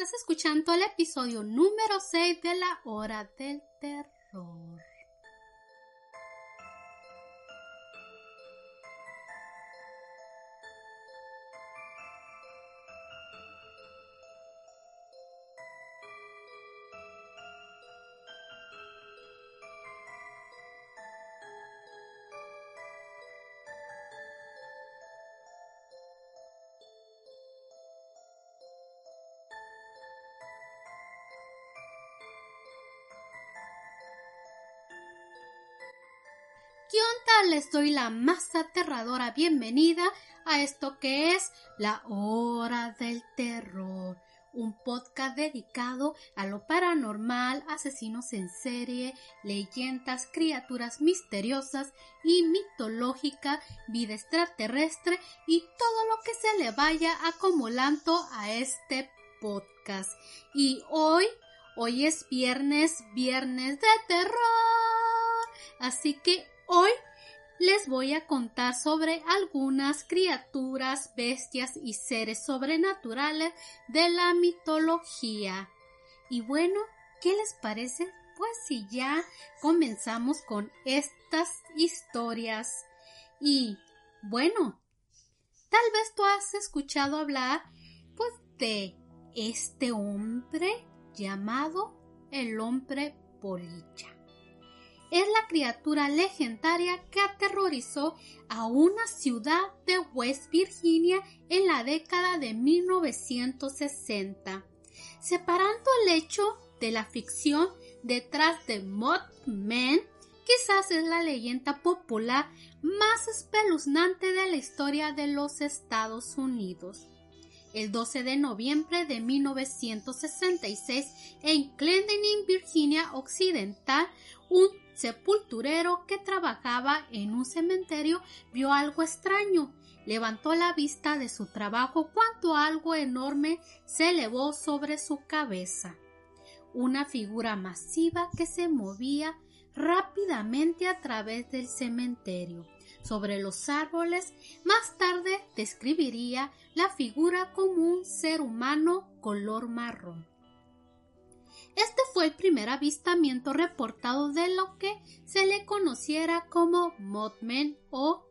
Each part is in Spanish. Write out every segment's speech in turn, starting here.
Estás escuchando el episodio número 6 de la hora del terror. Les doy la más aterradora bienvenida a esto que es la hora del terror, un podcast dedicado a lo paranormal, asesinos en serie, leyendas, criaturas misteriosas y mitológica, vida extraterrestre y todo lo que se le vaya acumulando a este podcast. Y hoy, hoy es viernes, viernes de terror. Así que Hoy les voy a contar sobre algunas criaturas, bestias y seres sobrenaturales de la mitología. Y bueno, ¿qué les parece? Pues si ya comenzamos con estas historias. Y bueno, tal vez tú has escuchado hablar pues de este hombre llamado el hombre polilla es la criatura legendaria que aterrorizó a una ciudad de West Virginia en la década de 1960, separando el hecho de la ficción detrás de Mothman, quizás es la leyenda popular más espeluznante de la historia de los Estados Unidos. El 12 de noviembre de 1966, en Clendenin, Virginia Occidental, un sepulturero que trabajaba en un cementerio vio algo extraño. Levantó la vista de su trabajo cuando algo enorme se elevó sobre su cabeza. Una figura masiva que se movía rápidamente a través del cementerio. Sobre los árboles, más tarde describiría la figura como un ser humano color marrón. Este fue el primer avistamiento reportado de lo que se le conociera como Mothman o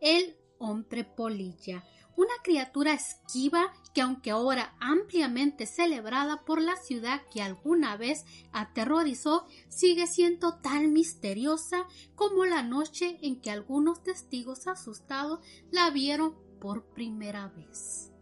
el hombre polilla, una criatura esquiva que aunque ahora ampliamente celebrada por la ciudad que alguna vez aterrorizó, sigue siendo tan misteriosa como la noche en que algunos testigos asustados la vieron por primera vez.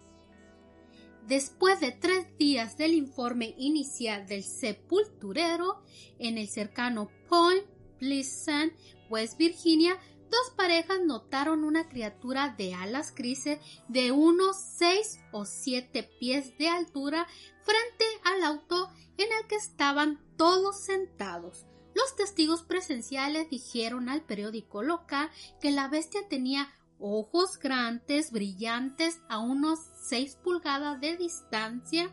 Después de tres días del informe inicial del sepulturero en el cercano Point Pleasant, West Virginia, dos parejas notaron una criatura de alas grises de unos seis o siete pies de altura frente al auto en el que estaban todos sentados. Los testigos presenciales dijeron al periódico local que la bestia tenía ojos grandes, brillantes, a unos 6 pulgadas de distancia,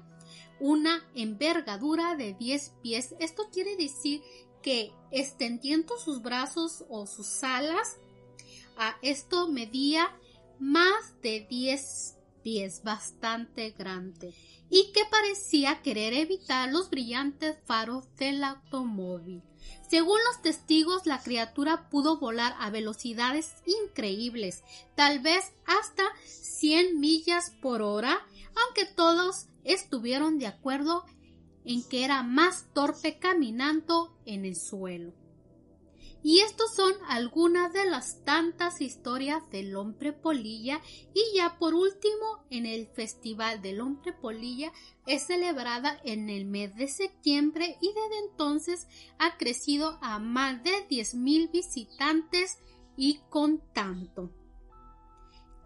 una envergadura de 10 pies. Esto quiere decir que extendiendo sus brazos o sus alas, a esto medía más de 10 pies, bastante grande, y que parecía querer evitar los brillantes faros del automóvil. Según los testigos, la criatura pudo volar a velocidades increíbles, tal vez hasta 100 millas por hora, aunque todos estuvieron de acuerdo en que era más torpe caminando en el suelo. Y estos son algunas de las tantas historias del hombre polilla y ya por último en el Festival del hombre polilla es celebrada en el mes de septiembre y desde entonces ha crecido a más de 10.000 visitantes y contando.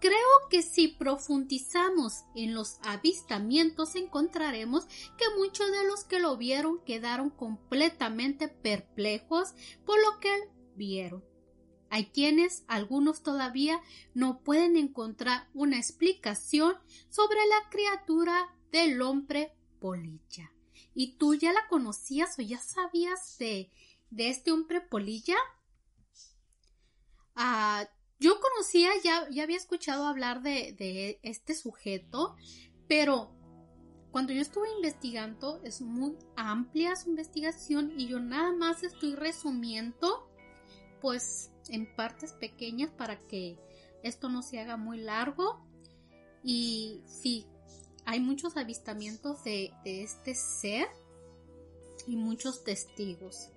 Creo que si profundizamos en los avistamientos encontraremos que muchos de los que lo vieron quedaron completamente perplejos por lo que vieron. Hay quienes, algunos todavía, no pueden encontrar una explicación sobre la criatura del hombre polilla. ¿Y tú ya la conocías o ya sabías de, este hombre polilla? Ah, yo conocía, ya, ya había escuchado hablar de, de este sujeto, pero cuando yo estuve investigando, es muy amplia su investigación y yo nada más estoy resumiendo, pues en partes pequeñas para que esto no se haga muy largo. Y sí, hay muchos avistamientos de, este ser y muchos testigos.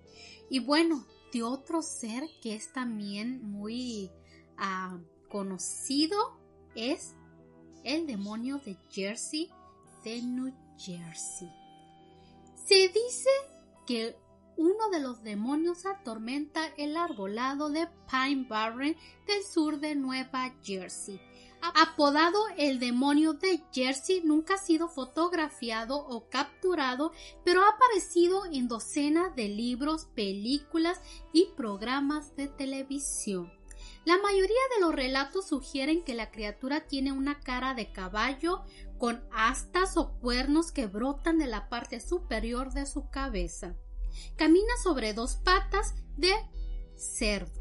Y bueno, de otro ser que es también muy ah, conocido es el demonio de Jersey de New Jersey. Se dice que uno de los demonios atormenta el arbolado de Pine Barren del sur de Nueva Jersey. Apodado el demonio de Jersey, nunca ha sido fotografiado o capturado, pero ha aparecido en docenas de libros, películas y programas de televisión. La mayoría de los relatos sugieren que la criatura tiene una cara de caballo con astas o cuernos que brotan de la parte superior de su cabeza. Camina sobre dos patas de cerdo.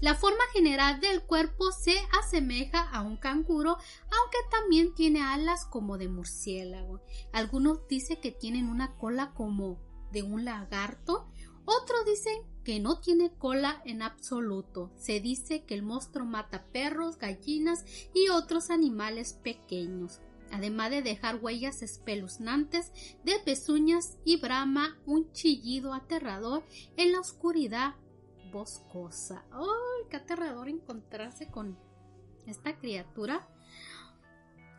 La forma general del cuerpo se asemeja a un canguro, aunque también tiene alas como de murciélago. Algunos dicen que tienen una cola como de un lagarto, otros dicen que no tiene cola en absoluto. Se dice que el monstruo mata perros, gallinas y otros animales pequeños además de dejar huellas espeluznantes de pezuñas y brama un chillido aterrador en la oscuridad boscosa. ¡Ay, qué aterrador encontrarse con esta criatura!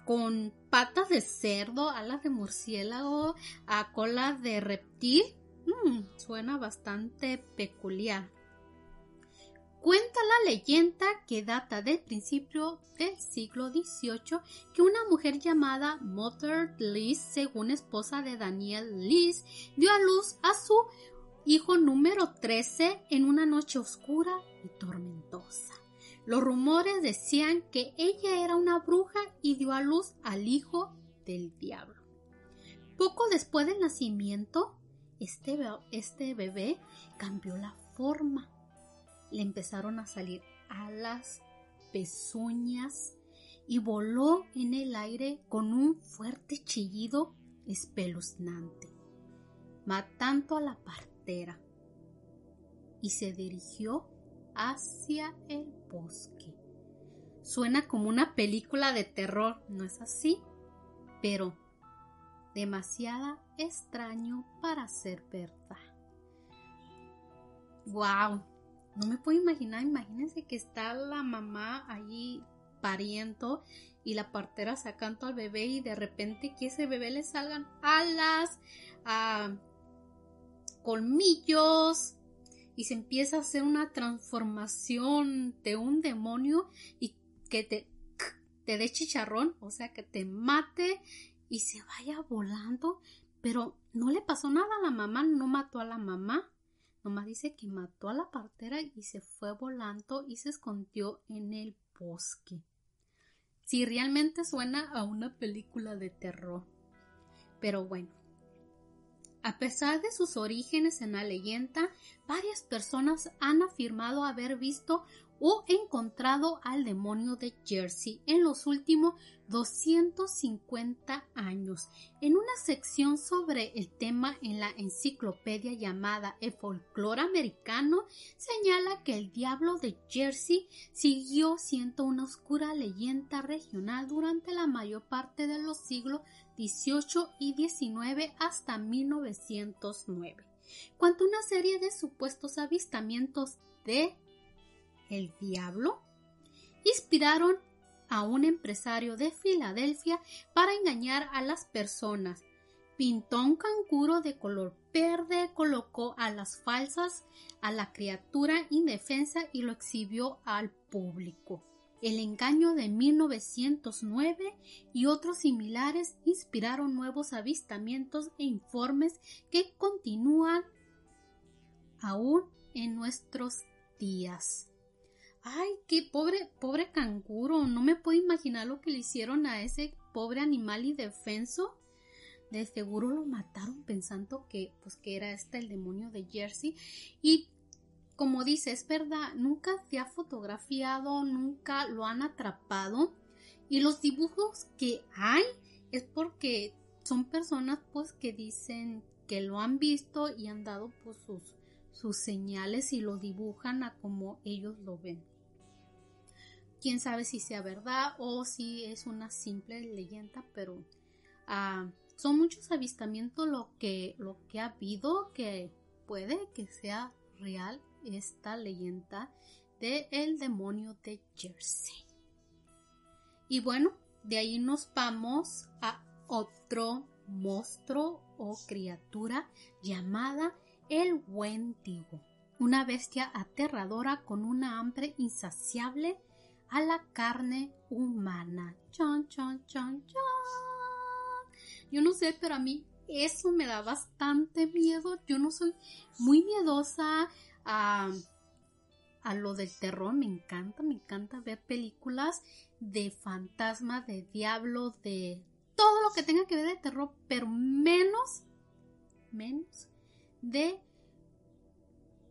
Con patas de cerdo, alas de murciélago, a cola de reptil. Mm, suena bastante peculiar. Cuenta la leyenda que data del principio del siglo XVIII que una mujer llamada Mother Liz, según esposa de Daniel Liz, dio a luz a su hijo número 13 en una noche oscura y tormentosa. Los rumores decían que ella era una bruja y dio a luz al hijo del diablo. Poco después del nacimiento, este, este bebé cambió la forma le empezaron a salir alas, pezuñas y voló en el aire con un fuerte chillido espeluznante, matando a la partera y se dirigió hacia el bosque. Suena como una película de terror, ¿no es así? Pero demasiado extraño para ser verdad. ¡Wow! no me puedo imaginar, imagínense que está la mamá allí pariendo y la partera sacando al bebé y de repente que ese bebé le salgan alas, a colmillos y se empieza a hacer una transformación de un demonio y que te, te dé chicharrón, o sea, que te mate y se vaya volando, pero no le pasó nada a la mamá, no mató a la mamá, Nomás dice que mató a la partera y se fue volando y se escondió en el bosque. Si realmente suena a una película de terror. Pero bueno. A pesar de sus orígenes en la leyenda, varias personas han afirmado haber visto o encontrado al demonio de Jersey en los últimos 250 años. En una sección sobre el tema en la enciclopedia llamada El folclore americano, señala que el diablo de Jersey siguió siendo una oscura leyenda regional durante la mayor parte de los siglos XVIII y XIX hasta 1909, cuando una serie de supuestos avistamientos de el diablo inspiraron a un empresario de Filadelfia para engañar a las personas. Pintó un canguro de color verde, colocó a las falsas a la criatura indefensa y lo exhibió al público. El engaño de 1909 y otros similares inspiraron nuevos avistamientos e informes que continúan aún en nuestros días. Ay, qué pobre, pobre canguro. No me puedo imaginar lo que le hicieron a ese pobre animal indefenso. De seguro lo mataron pensando que, pues, que era este el demonio de Jersey. Y como dice, es verdad, nunca se ha fotografiado, nunca lo han atrapado. Y los dibujos que hay es porque son personas pues que dicen que lo han visto y han dado pues sus, sus señales y lo dibujan a como ellos lo ven. Quién sabe si sea verdad o si es una simple leyenda, pero ah, son muchos avistamientos lo que, lo que ha habido que puede que sea real esta leyenda de el demonio de Jersey. Y bueno, de ahí nos vamos a otro monstruo o criatura llamada el Wendigo, una bestia aterradora con una hambre insaciable a la carne humana. Chon, chon, chon, chon. Yo no sé, pero a mí eso me da bastante miedo. Yo no soy muy miedosa a, a lo del terror. Me encanta, me encanta ver películas de fantasmas, de diablos, de todo lo que tenga que ver de terror, pero menos, menos de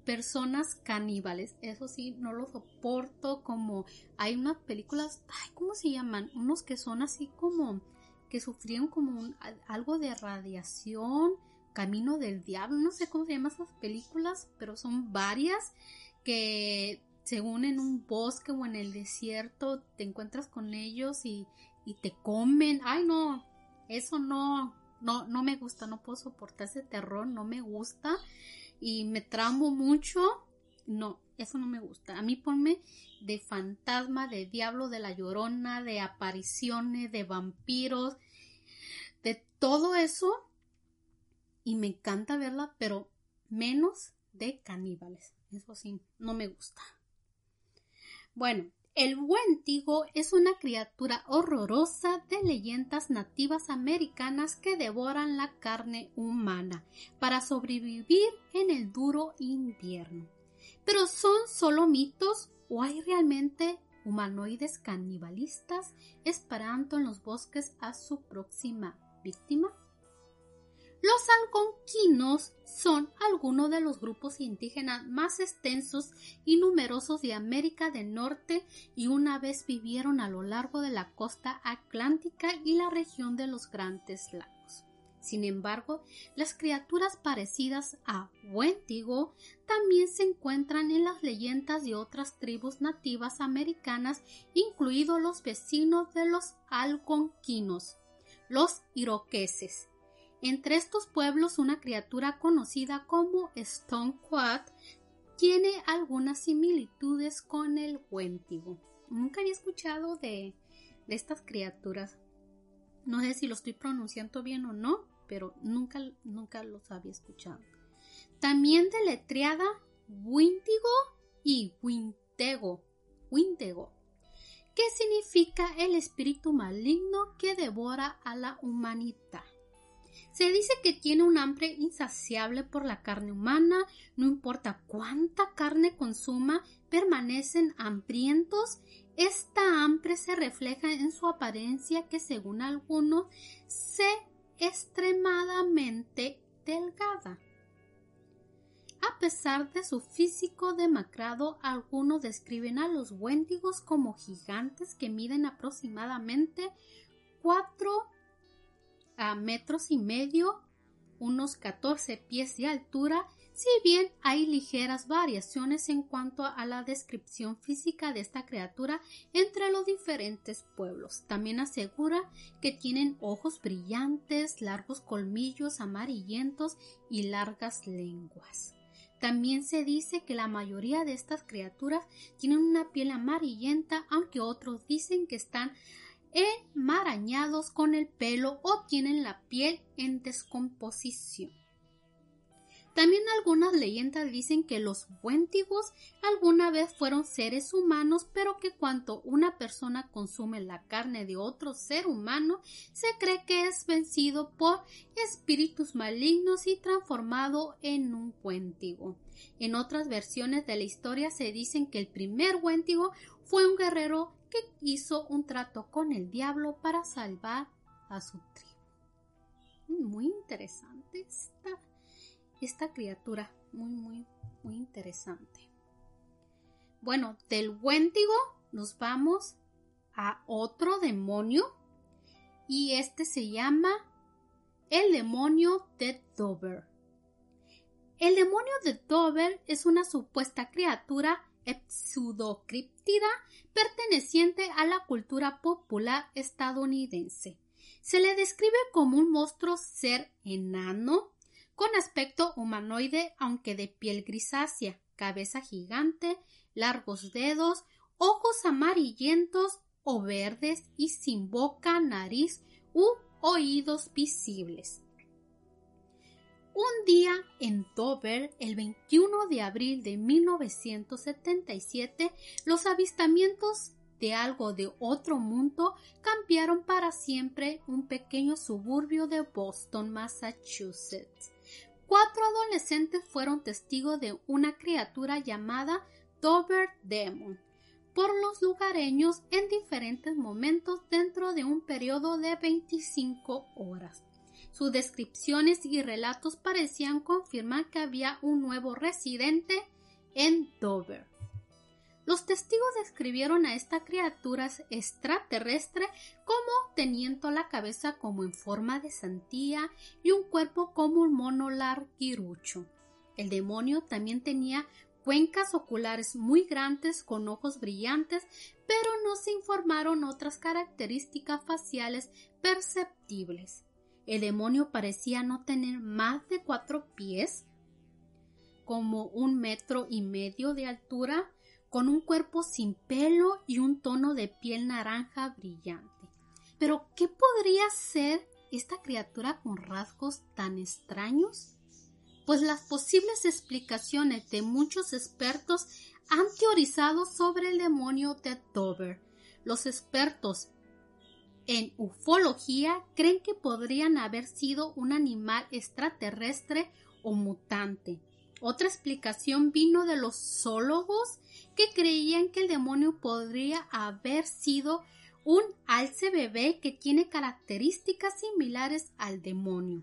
personas caníbales. Eso sí, no lo soporto como hay unas películas, ay, ¿cómo se llaman? Unos que son así como que sufrieron como algo de radiación, Camino del Diablo, no sé cómo se llaman esas películas, pero son varias que según en un bosque o en el desierto te encuentras con ellos y, y te comen. Ay, no, eso no, no, no me gusta, no puedo soportar ese terror, no me gusta y me tramo mucho. No, eso no me gusta. A mí ponme de fantasma, de diablo, de la llorona, de apariciones, de vampiros, de todo eso. Y me encanta verla, pero menos de caníbales. Eso sí, no me gusta. Bueno, el Wendigo es una criatura horrorosa de leyendas nativas americanas que devoran la carne humana para sobrevivir en el duro invierno. Pero ¿son solo mitos o hay realmente humanoides canibalistas esperando en los bosques a su próxima víctima? Los algonquinos son algunos de los grupos indígenas más extensos y numerosos de América del Norte y una vez vivieron a lo largo de la costa atlántica y la región de los Grandes Lagos. Sin embargo, las criaturas parecidas a Wendigo también se encuentran en las leyendas de otras tribus nativas americanas, incluidos los vecinos de los algonquinos, los iroqueses, entre estos pueblos una criatura conocida como Stone Quad tiene algunas similitudes con el Wendigo. Nunca había escuchado de, estas criaturas. No sé si lo estoy pronunciando bien o no, pero nunca, nunca los había escuchado. También deletreada Windigo y Wintego. Wintego, que significa el espíritu maligno que devora a la humanidad. Se dice que tiene un hambre insaciable por la carne humana, no importa cuánta carne consuma, permanecen hambrientos. Esta hambre se refleja en su apariencia que según algunos se extremadamente delgada. A pesar de su físico demacrado, algunos describen a los wendigos como gigantes que miden aproximadamente 4 a metros y medio, unos 14 pies de altura, si bien hay ligeras variaciones en cuanto a la descripción física de esta criatura entre los diferentes pueblos. También asegura que tienen ojos brillantes, largos colmillos amarillentos y largas lenguas. También se dice que la mayoría de estas criaturas tienen una piel amarillenta, aunque otros dicen que están enmarañados con el pelo o tienen la piel en descomposición. También algunas leyendas dicen que los Wendigos alguna vez fueron seres humanos, pero que cuando una persona consume la carne de otro ser humano, se cree que es vencido por espíritus malignos y transformado en un Wendigo. En otras versiones de la historia se dicen que el primer Wendigo fue un guerrero que hizo un trato con el diablo para salvar a su tribu. Muy interesante esta, esta criatura, muy, muy, muy interesante. Bueno, del Wendigo nos vamos a otro demonio y este se llama el demonio de Dover. El demonio de Dover es una supuesta criatura pseudocriptida perteneciente a la cultura popular estadounidense. Se le describe como un monstruo ser enano, con aspecto humanoide aunque de piel grisácea, cabeza gigante, largos dedos, ojos amarillentos o verdes y sin boca, nariz u oídos visibles. Un día en Dover, el 21 de abril de 1977, los avistamientos de algo de otro mundo cambiaron para siempre un pequeño suburbio de Boston, Massachusetts. Cuatro adolescentes fueron testigos de una criatura llamada Dover Demon por los lugareños en diferentes momentos dentro de un periodo de 25 horas. Sus descripciones y relatos parecían confirmar que había un nuevo residente en Dover. Los testigos describieron a esta criatura extraterrestre como teniendo la cabeza como en forma de santía y un cuerpo como un mono larguirucho. El demonio también tenía cuencas oculares muy grandes con ojos brillantes, pero no se informaron otras características faciales perceptibles. El demonio parecía no tener más de cuatro pies, como un metro y medio de altura, con un cuerpo sin pelo y un tono de piel naranja brillante. Pero, ¿qué podría ser esta criatura con rasgos tan extraños? Pues las posibles explicaciones de muchos expertos han teorizado sobre el demonio de Dover. Los expertos en ufología creen que podrían haber sido un animal extraterrestre o mutante. Otra explicación vino de los zoólogos que creían que el demonio podría haber sido un alce bebé que tiene características similares al demonio.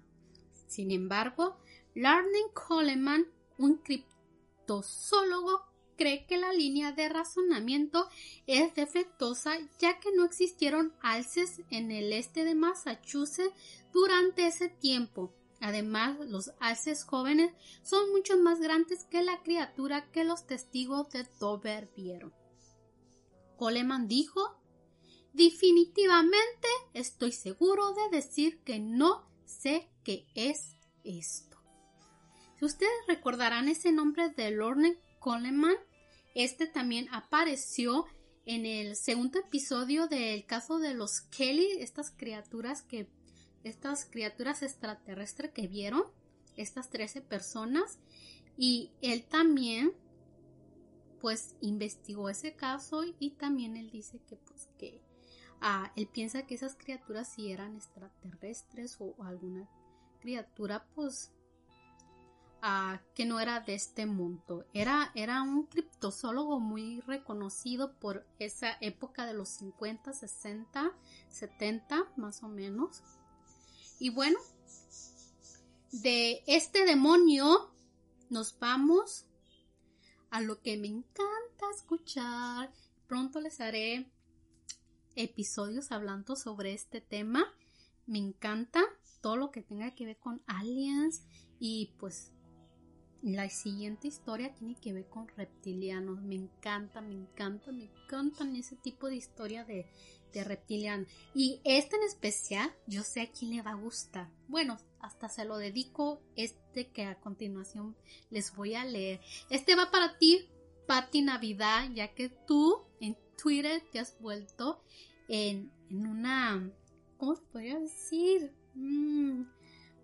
Sin embargo, Larning Coleman, un criptozoólogo, cree que la línea de razonamiento es defectuosa ya que no existieron alces en el este de Massachusetts durante ese tiempo. Además, los alces jóvenes son mucho más grandes que la criatura que los testigos de Dover vieron. Coleman dijo Definitivamente estoy seguro de decir que no sé qué es esto. Si ustedes recordarán ese nombre de Lorne Coleman, este también apareció en el segundo episodio del caso de los Kelly, estas criaturas que, estas criaturas extraterrestres que vieron, estas 13 personas, y él también, pues, investigó ese caso y también él dice que, pues, que, ah, él piensa que esas criaturas sí eran extraterrestres o alguna criatura, pues, que no era de este mundo. Era, era un criptozoólogo muy reconocido por esa época de los 50, 60, 70 más o menos. Y bueno, de este demonio nos vamos a lo que me encanta escuchar. Pronto les haré episodios hablando sobre este tema. Me encanta todo lo que tenga que ver con aliens y pues la siguiente historia tiene que ver con reptilianos. Me encanta, me encanta, me encantan ese tipo de historia de, reptilianos. Y este en especial, yo sé a quién le va a gustar. Bueno, hasta se lo dedico este que a continuación les voy a leer. Este va para ti, Patti Navidad, ya que tú en Twitter te has vuelto en, en una... ¿Cómo se podría decir? Mm,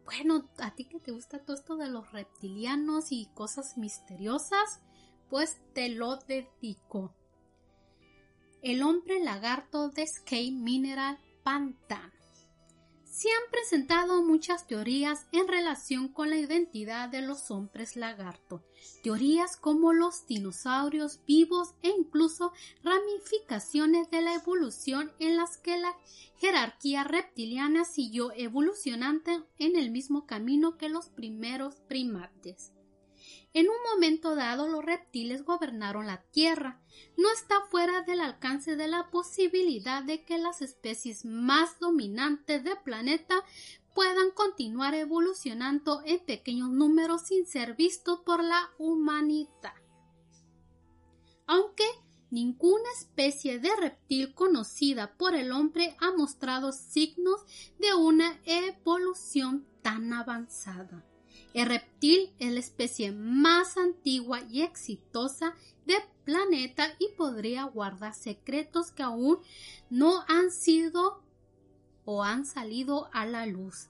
bueno, a ti que te gusta todo esto de los reptilianos y cosas misteriosas, pues te lo dedico. El hombre lagarto de Skate Mineral Pantano. Se han presentado muchas teorías en relación con la identidad de los hombres lagarto, teorías como los dinosaurios vivos e incluso ramificaciones de la evolución en las que la jerarquía reptiliana siguió evolucionando en el mismo camino que los primeros primates. En un momento dado los reptiles gobernaron la Tierra. No está fuera del alcance de la posibilidad de que las especies más dominantes del planeta puedan continuar evolucionando en pequeños números sin ser vistos por la humanidad. Aunque ninguna especie de reptil conocida por el hombre ha mostrado signos de una evolución tan avanzada. El reptil es la especie más antigua y exitosa del planeta y podría guardar secretos que aún no han sido o han salido a la luz.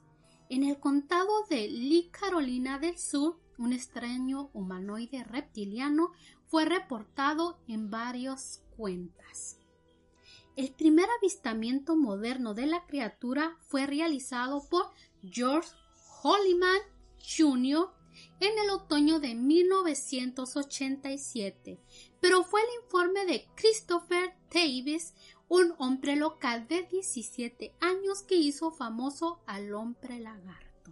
En el condado de Lee, Carolina del Sur, un extraño humanoide reptiliano fue reportado en varias cuentas. El primer avistamiento moderno de la criatura fue realizado por George Holliman Jr. en el otoño de 1987, pero fue el informe de Christopher Davis, un hombre local de 17 años que hizo famoso al hombre lagarto.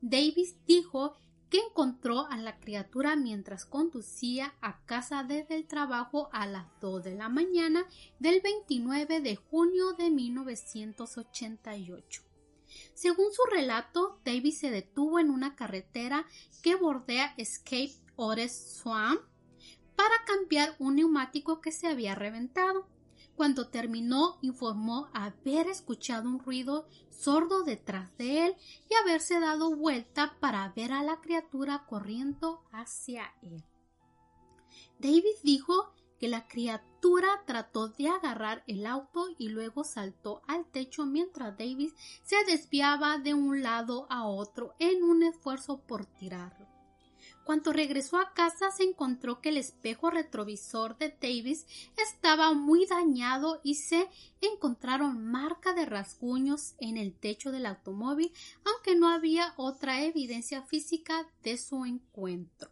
Davis dijo que encontró a la criatura mientras conducía a casa desde el trabajo a las 2 de la mañana del 29 de junio de 1988. Según su relato, Davis se detuvo en una carretera que bordea Escape Ores Swamp para cambiar un neumático que se había reventado. Cuando terminó, informó haber escuchado un ruido sordo detrás de él y haberse dado vuelta para ver a la criatura corriendo hacia él. Davis dijo que la criatura trató de agarrar el auto y luego saltó al techo mientras Davis se desviaba de un lado a otro en un esfuerzo por tirarlo. Cuando regresó a casa se encontró que el espejo retrovisor de Davis estaba muy dañado y se encontraron marcas de rasguños en el techo del automóvil, aunque no había otra evidencia física de su encuentro.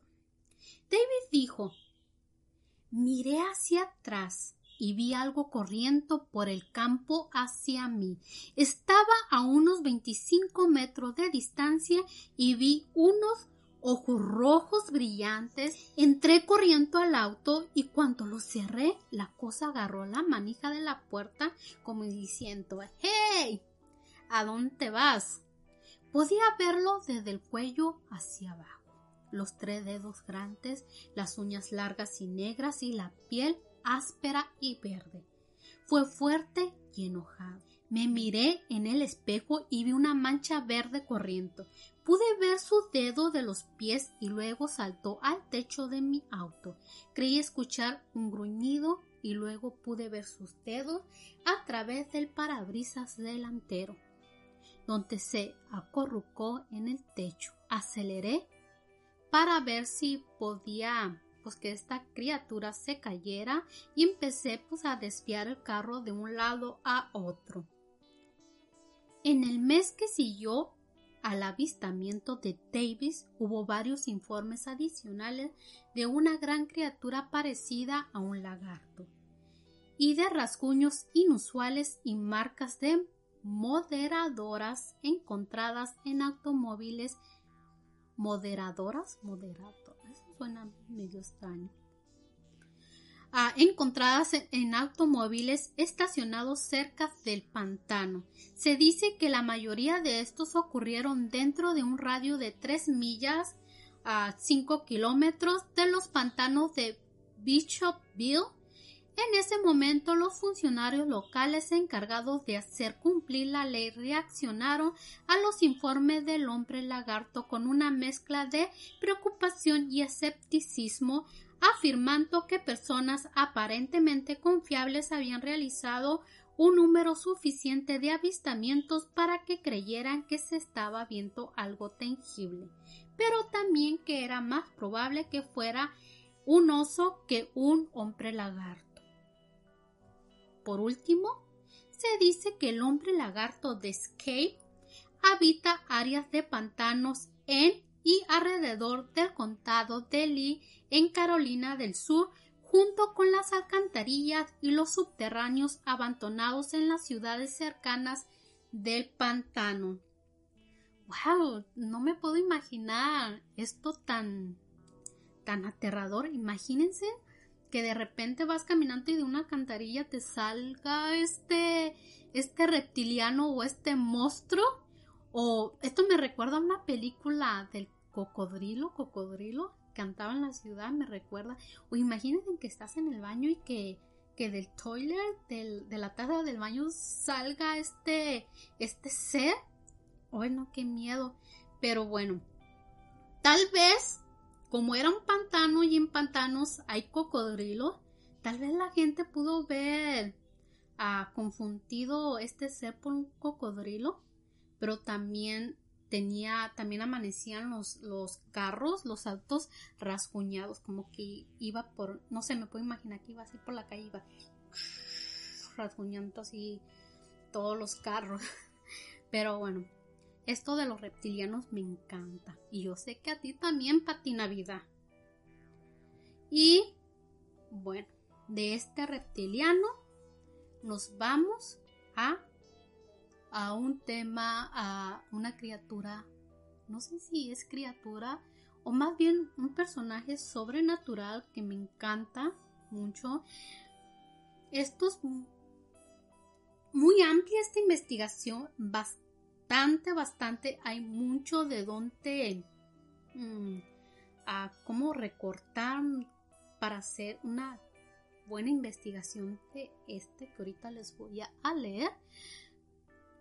Davis dijo Miré hacia atrás y vi algo corriendo por el campo hacia mí. Estaba a unos 25 metros de distancia y vi unos ojos rojos brillantes. Entré corriendo al auto y cuando lo cerré, la cosa agarró la manija de la puerta como diciendo ¡Hey! ¿A dónde vas? Podía verlo desde el cuello hacia abajo. Los tres dedos grandes, las uñas largas y negras y la piel áspera y verde. Fue fuerte y enojado. Me miré en el espejo y vi una mancha verde corriendo. Pude ver sus dedos de los pies y luego saltó al techo de mi auto. Creí escuchar un gruñido y luego pude ver sus dedos a través del parabrisas delantero, donde se acorrucó en el techo. Aceleré para ver si podía pues que esta criatura se cayera y empecé pues a desviar el carro de un lado a otro. En el mes que siguió al avistamiento de Davis hubo varios informes adicionales de una gran criatura parecida a un lagarto y de rasguños inusuales y marcas de moderadoras encontradas en automóviles moderadoras moderadoras suena medio extraño encontradas en automóviles estacionados cerca del pantano. Se dice que la mayoría de estos ocurrieron dentro de un radio de 3 millas a 5 kilómetros de los pantanos de Bishopville. En ese momento los funcionarios locales encargados de hacer cumplir la ley reaccionaron a los informes del hombre lagarto con una mezcla de preocupación y escepticismo afirmando que personas aparentemente confiables habían realizado un número suficiente de avistamientos para que creyeran que se estaba viendo algo tangible, pero también que era más probable que fuera un oso que un hombre lagarto. Por último, se dice que el hombre lagarto de Escape habita áreas de pantanos en y alrededor del condado de Lee en Carolina del Sur, junto con las alcantarillas y los subterráneos abandonados en las ciudades cercanas del pantano. ¡Wow! No me puedo imaginar esto tan tan aterrador. Imagínense que de repente vas caminando y de una alcantarilla te salga este este reptiliano o este monstruo O esto me recuerda a una película del cocodrilo, cocodrilo, cantaba en la ciudad, me recuerda. O imagínense que estás en el baño y que, que del toilet, del, de la taza del baño, salga este, este ser. Ay, no, qué miedo. Pero bueno, tal vez, como era un pantano y en pantanos hay cocodrilo, tal vez la gente pudo ver a confundido este ser por un cocodrilo, pero también tenía, también amanecían los, los carros, los autos rasguñados, como que iba por, no sé, me puedo imaginar que iba así por la calle, iba rasguñando así todos los carros. Pero bueno, esto de los reptilianos me encanta. Y yo sé que a ti también, Patina Vida. Y bueno, de este reptiliano nos vamos a a un tema, a una criatura, no sé si es criatura o más bien un personaje sobrenatural que me encanta mucho. Esto es muy amplia esta investigación, bastante, bastante, hay mucho de dónde, mm, a cómo recortar para hacer una buena investigación de este que ahorita les voy a leer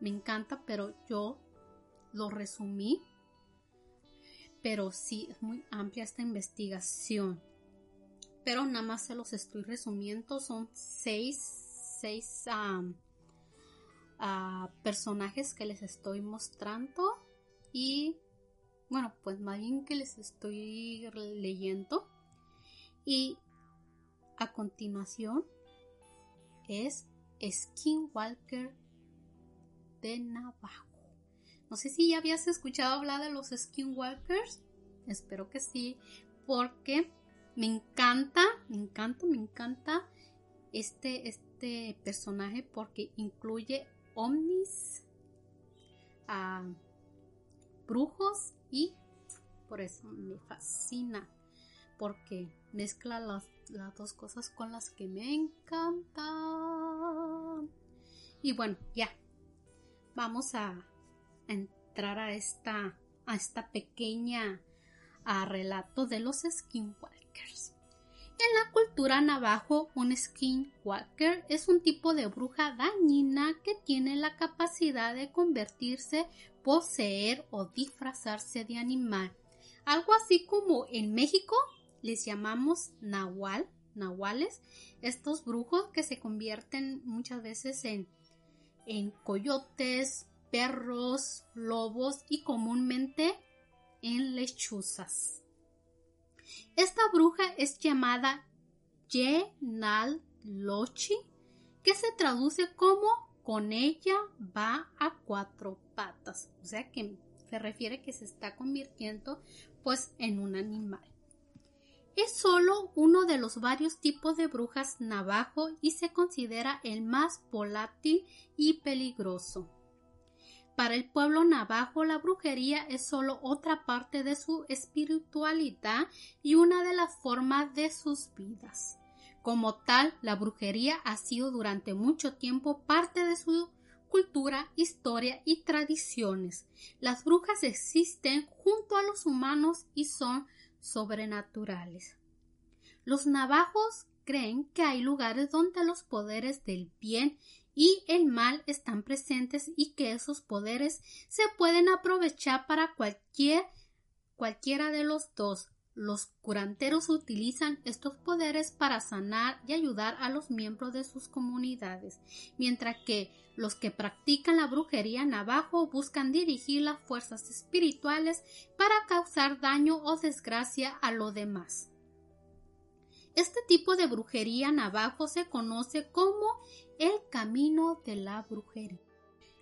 me encanta, pero yo lo resumí. Pero sí, es muy amplia esta investigación. Pero nada más se los estoy resumiendo. Son seis, seis personajes que les estoy mostrando. Y bueno, pues más bien que les estoy leyendo. Y a continuación es Skinwalker de Navajo. No sé si ya habías escuchado hablar de los Skinwalkers. Espero que sí, porque me encanta, me encanta, me encanta este, este personaje porque incluye ovnis, a brujos y por eso me fascina porque mezcla las, las dos cosas con las que me encantan. Y bueno, ya, vamos a entrar a esta, a esta pequeña relato de los skinwalkers. En la cultura navajo, un skinwalker es un tipo de bruja dañina que tiene la capacidad de convertirse, poseer o disfrazarse de animal. Algo así como en México les llamamos nahual, nahuales, estos brujos que se convierten muchas veces en en coyotes, perros, lobos y comúnmente en lechuzas. Esta bruja es llamada Yenal Lochi, que se traduce como con ella va a cuatro patas, o sea que se refiere que se está convirtiendo pues en un animal. Es solo uno de los varios tipos de brujas navajo y se considera el más volátil y peligroso. Para el pueblo navajo la brujería es solo otra parte de su espiritualidad y una de las formas de sus vidas. Como tal, la brujería ha sido durante mucho tiempo parte de su cultura, historia y tradiciones. Las brujas existen junto a los humanos y son sobrenaturales. Los navajos creen que hay lugares donde los poderes del bien y el mal están presentes y que esos poderes se pueden aprovechar para cualquier cualquiera de los dos. Los curanteros utilizan estos poderes para sanar y ayudar a los miembros de sus comunidades, mientras que los que practican la brujería navajo buscan dirigir las fuerzas espirituales para causar daño o desgracia a los demás. Este tipo de brujería navajo se conoce como el camino de la brujería.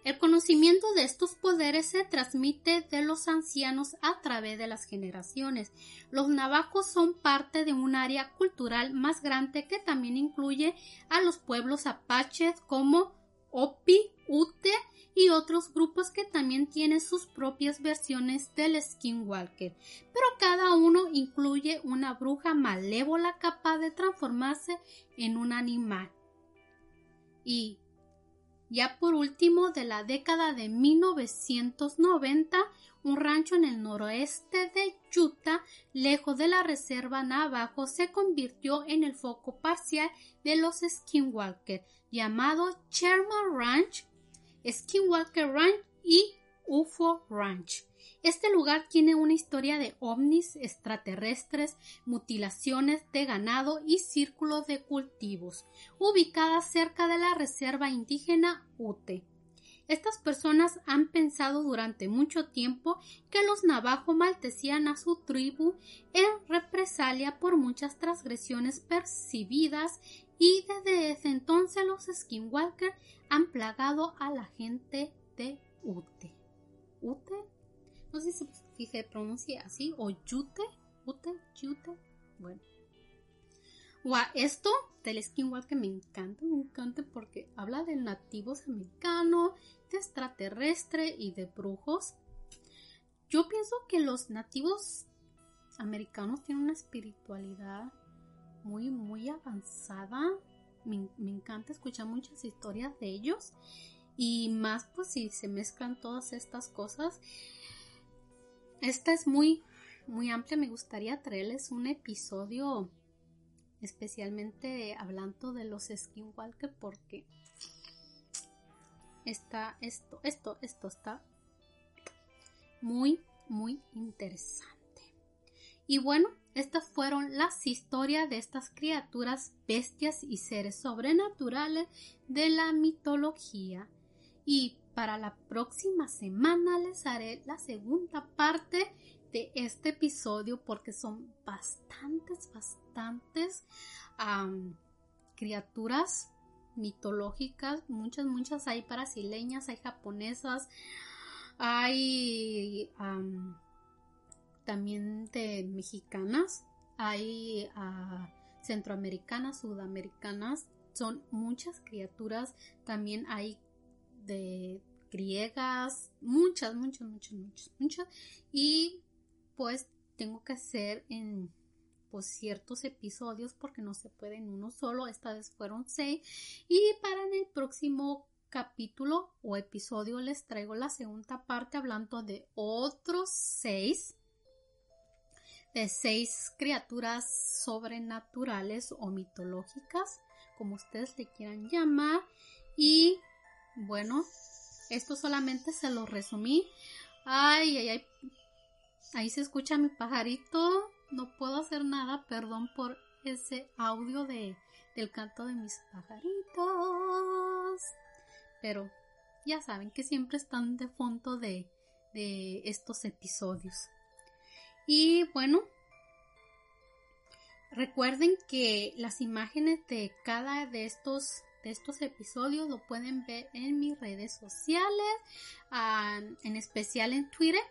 El conocimiento de estos poderes se transmite de los ancianos a través de las generaciones. Los navajos son parte de un área cultural más grande que también incluye a los pueblos apaches como Opi, Ute y otros grupos que también tienen sus propias versiones del Skinwalker, pero cada uno incluye una bruja malévola capaz de transformarse en un animal. Y Ya por último, de la década de 1990, un rancho en el noroeste de Utah, lejos de la reserva Navajo, se convirtió en el foco parcial de los Skinwalker, llamado Sherman Ranch, Skinwalker Ranch y UFO Ranch. Este lugar tiene una historia de ovnis extraterrestres, mutilaciones de ganado y círculos de cultivos, ubicada cerca de la reserva indígena Ute. Estas personas han pensado durante mucho tiempo que los navajo maltecían a su tribu en represalia por muchas transgresiones percibidas y desde ese entonces los skinwalker han plagado a la gente de Ute. ¿Ute? No sé si se pronuncia así o Yute, Ute, Yute. Bueno. esto del skinwalker me encanta, me encanta porque habla de nativos americanos, de extraterrestre y de brujos. Yo pienso que los nativos americanos tienen una espiritualidad muy, muy avanzada. Me, me, encanta escuchar muchas historias de ellos. Y más pues si se mezclan todas estas cosas. Esta es muy, muy amplia. Me gustaría traerles un episodio especialmente hablando de los skinwalker porque está esto, esto, esto está muy, muy interesante. Y bueno, estas fueron las historias de estas criaturas, bestias y seres sobrenaturales de la mitología. Y para la próxima semana les haré la segunda parte de este episodio porque son bastantes, bastantes criaturas mitológicas, muchas, muchas. Hay brasileñas, hay japonesas, hay también de mexicanas, hay ah, centroamericanas, sudamericanas, son muchas criaturas, también hay de griegas, muchas, muchas, muchas, muchas, muchas, y pues tengo que hacer en pues, ciertos episodios porque no se puede en uno solo. Esta vez fueron seis. Y para el próximo capítulo o episodio les traigo la segunda parte hablando de otros seis de seis criaturas sobrenaturales o mitológicas como ustedes le quieran llamar y bueno esto solamente se lo resumí ay ay ay ahí se escucha mi pajarito no puedo hacer nada, perdón por ese audio de, del canto de mis pajaritos. Pero ya saben que siempre están de fondo de, de estos episodios. Y bueno, recuerden que las imágenes de cada de estos de estos episodios lo pueden ver en mis redes sociales, ah, en especial en Twitter.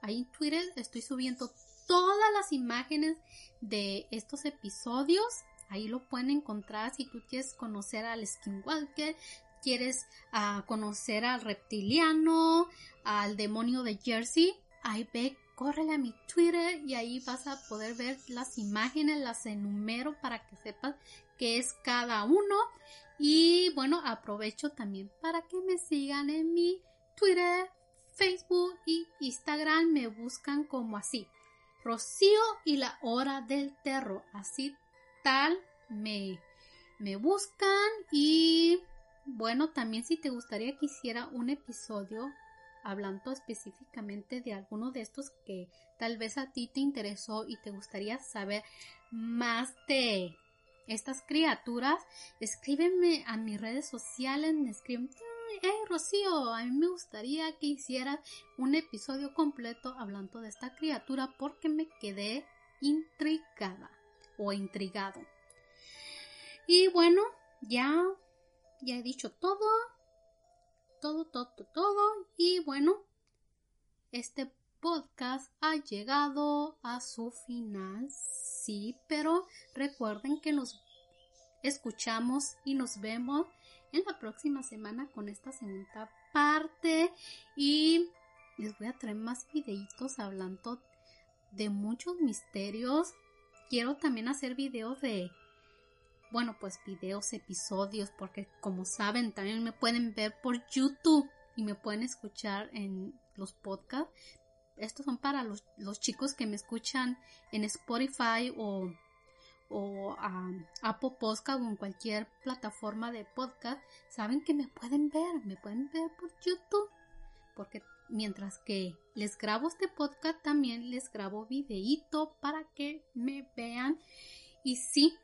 Ahí en Twitter estoy subiendo todas las imágenes de estos episodios. Ahí lo pueden encontrar si tú quieres conocer al Skinwalker, quieres uh, conocer al reptiliano, al demonio de Jersey. Ahí ve, córrele a mi Twitter y ahí vas a poder ver las imágenes, las enumero para que sepas qué es cada uno. Y bueno, aprovecho también para que me sigan en mi Twitter, Facebook y Instagram. Me buscan como así. Rocío y la hora del terror. Así tal me, me buscan y bueno, también si te gustaría que hiciera un episodio hablando específicamente de alguno de estos que tal vez a ti te interesó y te gustaría saber más de estas criaturas, escríbeme a mis redes sociales, me escriben hey Rocío, a mí me gustaría que hicieras un episodio completo hablando de esta criatura porque me quedé intrigada o intrigado. Y bueno, ya, ya he dicho todo, todo, todo, todo. Y bueno, este podcast ha llegado a su final. Sí, pero recuerden que nos escuchamos y nos vemos en la próxima semana con esta segunda parte y les voy a traer más videitos hablando de muchos misterios. Quiero también hacer videos de bueno, pues videos, episodios, porque como saben, también me pueden ver por YouTube y me pueden escuchar en los podcasts. Estos son para los, chicos que me escuchan en Spotify o, o Apple Podcast o en cualquier plataforma de podcast. Saben que me pueden ver, me pueden ver por YouTube. Porque mientras que les grabo este podcast, también les grabo videíto para que me vean. Y sí,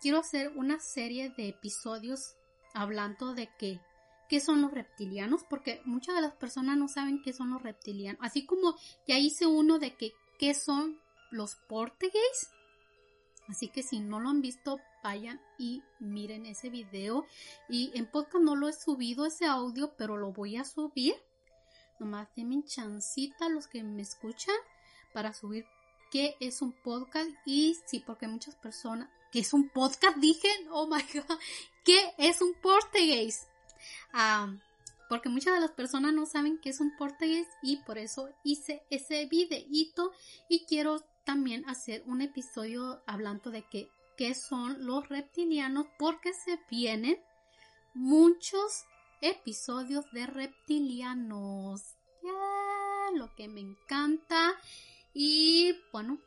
quiero hacer una serie de episodios hablando de que qué son los reptilianos, porque muchas de las personas no saben qué son los reptilianos. Así como ya hice uno de que qué son los portugueses. Así que si no lo han visto, vayan y miren ese video. Y en podcast no lo he subido ese audio, pero lo voy a subir. Nomás denme chancita los que me escuchan para subir qué es un podcast. Y sí, porque muchas personas, ¿qué es un podcast? Dije, oh my god, ¿qué es un portugués? Porque muchas de las personas no saben qué es un portugués y por eso hice ese videíto y quiero también hacer un episodio hablando de que, qué son los reptilianos porque se vienen muchos episodios de reptilianos. lo que me encanta. Y bueno,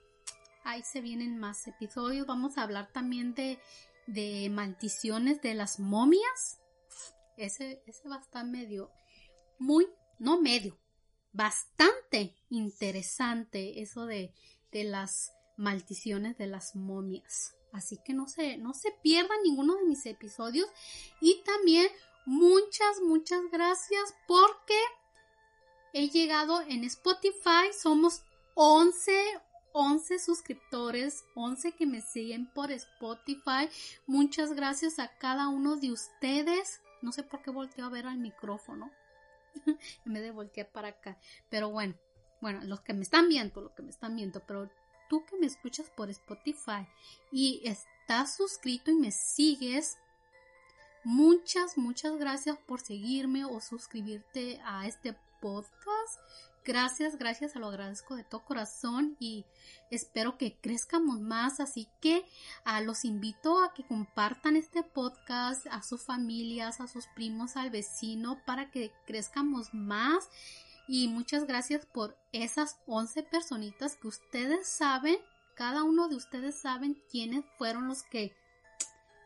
ahí se vienen más episodios. Vamos a hablar también de, de maldiciones de las momias. Ese, ese va a estar medio, muy, no medio, bastante interesante eso de, de las maldiciones de las momias. Así que no se, no se pierdan ninguno de mis episodios. Y también muchas, muchas gracias porque he llegado en Spotify. Somos 11, 11 suscriptores, 11 que me siguen por Spotify. Muchas gracias a cada uno de ustedes. No sé por qué volteo a ver al micrófono. en vez voltear para acá. Pero bueno, bueno, los que me están viendo, los que me están viendo, pero tú que me escuchas por Spotify y estás suscrito y me sigues, muchas, muchas gracias por seguirme o suscribirte a este podcast. Gracias, gracias, lo agradezco de todo corazón y espero que crezcamos más. Así que a los invito a que compartan este podcast a sus familias, a sus primos, al vecino para que crezcamos más. Y muchas gracias por esas 11 personitas que ustedes saben, cada uno de ustedes saben quiénes fueron los que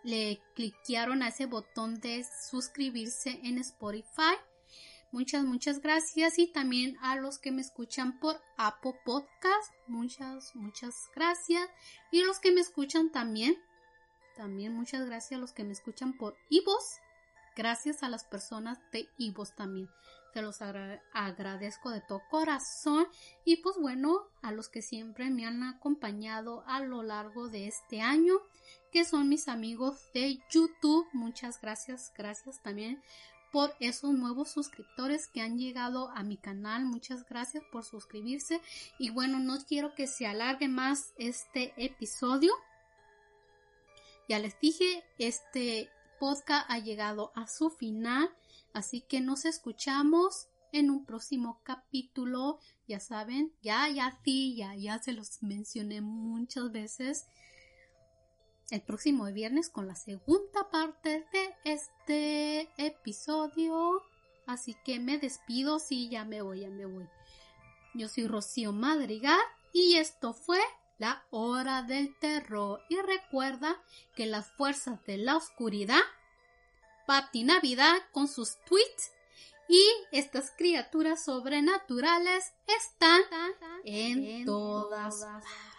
le cliquearon a ese botón de suscribirse en Spotify. Muchas, muchas gracias y también a los que me escuchan por Apple Podcast. Muchas, muchas gracias. Y los que me escuchan también. También muchas gracias a los que me escuchan por Ivos. Gracias a las personas de Ivos también. Se los agradezco de todo corazón. Y pues bueno, a los que siempre me han acompañado a lo largo de este año, que son mis amigos de YouTube. Muchas gracias, gracias también por esos nuevos suscriptores que han llegado a mi canal. Muchas gracias por suscribirse. Y bueno, no quiero que se alargue más este episodio. Ya les dije, este podcast ha llegado a su final. Así que nos escuchamos en un próximo capítulo. Ya saben, ya, ya, sí, ya, ya se los mencioné muchas veces el próximo viernes con la segunda parte de este episodio. Así que me despido, sí, ya me voy, ya me voy. Yo soy Rocío Madrigal y esto fue la hora del terror. Y recuerda que las fuerzas de la oscuridad, Pati Navidad con sus tweets y estas criaturas sobrenaturales están en, todas partes.